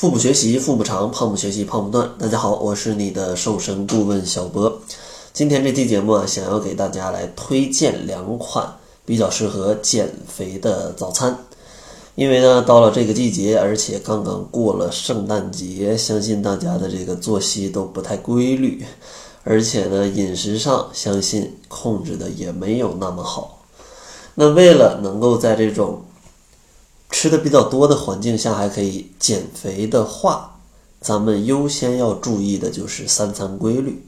腹部学习腹部长，胖不学习胖不断。大家好，我是你的瘦身顾问小博。今天这期节目啊，想要给大家来推荐两款比较适合减肥的早餐。因为呢，到了这个季节，而且刚刚过了圣诞节，相信大家的这个作息都不太规律，而且呢，饮食上相信控制的也没有那么好。那为了能够在这种吃的比较多的环境下还可以减肥的话，咱们优先要注意的就是三餐规律。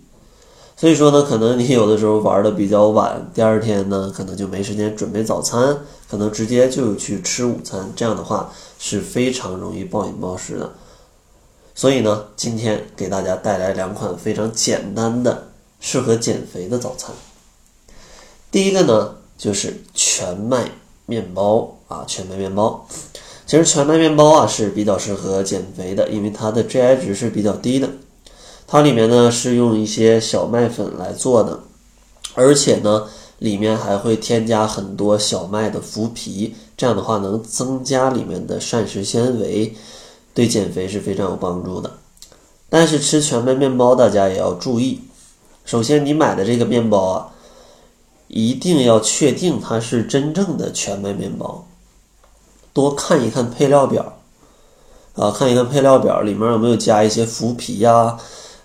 所以说呢，可能你有的时候玩的比较晚，第二天呢可能就没时间准备早餐，可能直接就去吃午餐，这样的话是非常容易暴饮暴食的。所以呢，今天给大家带来两款非常简单的适合减肥的早餐。第一个呢就是全麦面包。啊，全麦面包，其实全麦面包啊是比较适合减肥的，因为它的 GI 值是比较低的。它里面呢是用一些小麦粉来做的，而且呢里面还会添加很多小麦的麸皮，这样的话能增加里面的膳食纤维，对减肥是非常有帮助的。但是吃全麦面包大家也要注意，首先你买的这个面包啊，一定要确定它是真正的全麦面包。多看一看配料表，啊，看一看配料表里面有没有加一些麸皮呀，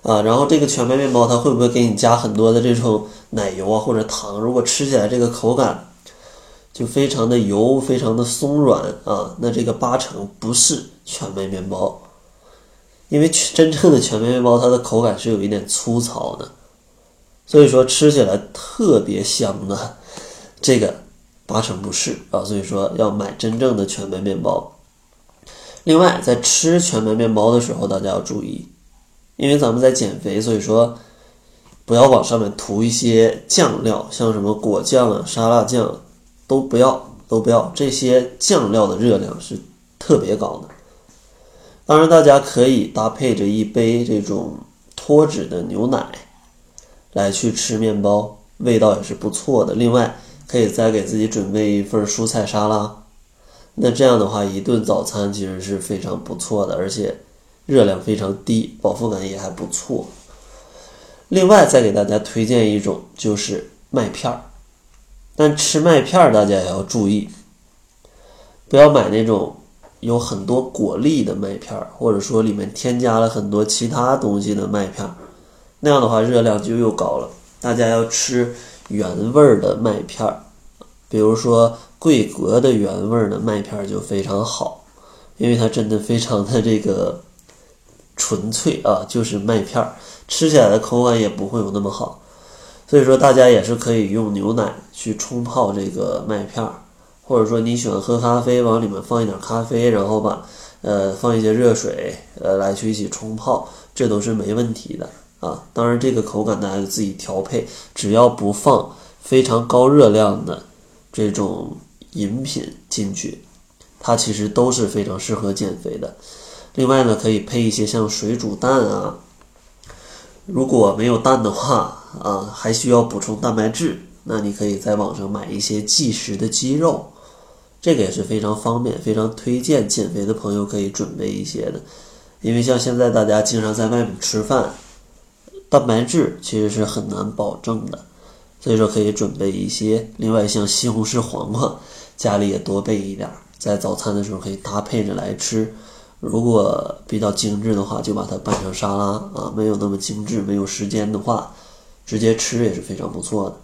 啊，然后这个全麦面包它会不会给你加很多的这种奶油啊或者糖？如果吃起来这个口感就非常的油，非常的松软啊，那这个八成不是全麦面包，因为真正的全麦面包它的口感是有一点粗糙的，所以说吃起来特别香的这个。八成不是啊，所以说要买真正的全麦面包。另外，在吃全麦面包的时候，大家要注意，因为咱们在减肥，所以说不要往上面涂一些酱料，像什么果酱啊、沙拉酱都不要，都不要。这些酱料的热量是特别高的。当然，大家可以搭配着一杯这种脱脂的牛奶来去吃面包，味道也是不错的。另外，可以再给自己准备一份蔬菜沙拉，那这样的话，一顿早餐其实是非常不错的，而且热量非常低，饱腹感也还不错。另外，再给大家推荐一种就是麦片儿，但吃麦片儿大家也要注意，不要买那种有很多果粒的麦片儿，或者说里面添加了很多其他东西的麦片儿，那样的话热量就又高了。大家要吃。原味儿的麦片儿，比如说桂格的原味儿的麦片就非常好，因为它真的非常的这个纯粹啊，就是麦片儿，吃起来的口感也不会有那么好。所以说大家也是可以用牛奶去冲泡这个麦片儿，或者说你喜欢喝咖啡，往里面放一点咖啡，然后把呃放一些热水呃来去一起冲泡，这都是没问题的。啊，当然这个口感大家自己调配，只要不放非常高热量的这种饮品进去，它其实都是非常适合减肥的。另外呢，可以配一些像水煮蛋啊，如果没有蛋的话，啊，还需要补充蛋白质，那你可以在网上买一些即食的鸡肉，这个也是非常方便，非常推荐减肥的朋友可以准备一些的，因为像现在大家经常在外面吃饭。蛋白质其实是很难保证的，所以说可以准备一些。另外，像西红柿、黄瓜，家里也多备一点，在早餐的时候可以搭配着来吃。如果比较精致的话，就把它拌成沙拉啊；没有那么精致，没有时间的话，直接吃也是非常不错的。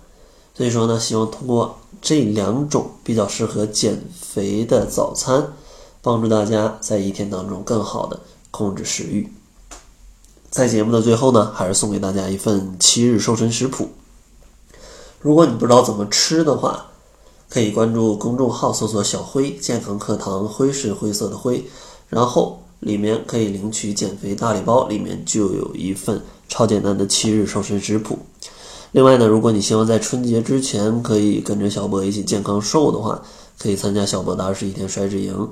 所以说呢，希望通过这两种比较适合减肥的早餐，帮助大家在一天当中更好的控制食欲。在节目的最后呢，还是送给大家一份七日瘦身食谱。如果你不知道怎么吃的话，可以关注公众号搜索“小辉健康课堂”，灰是灰色的灰，然后里面可以领取减肥大礼包，里面就有一份超简单的七日瘦身食谱。另外呢，如果你希望在春节之前可以跟着小博一起健康瘦的话，可以参加小博的二十一天甩脂营。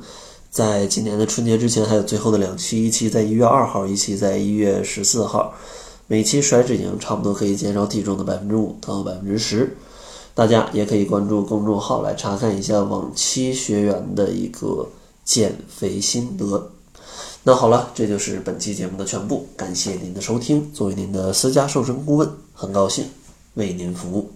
在今年的春节之前，还有最后的两期，一期在一月二号，一期在一月十四号。每期甩脂营差不多可以减少体重的百分之五到百分之十。大家也可以关注公众号来查看一下往期学员的一个减肥心得。那好了，这就是本期节目的全部，感谢您的收听。作为您的私家瘦身顾问，很高兴为您服务。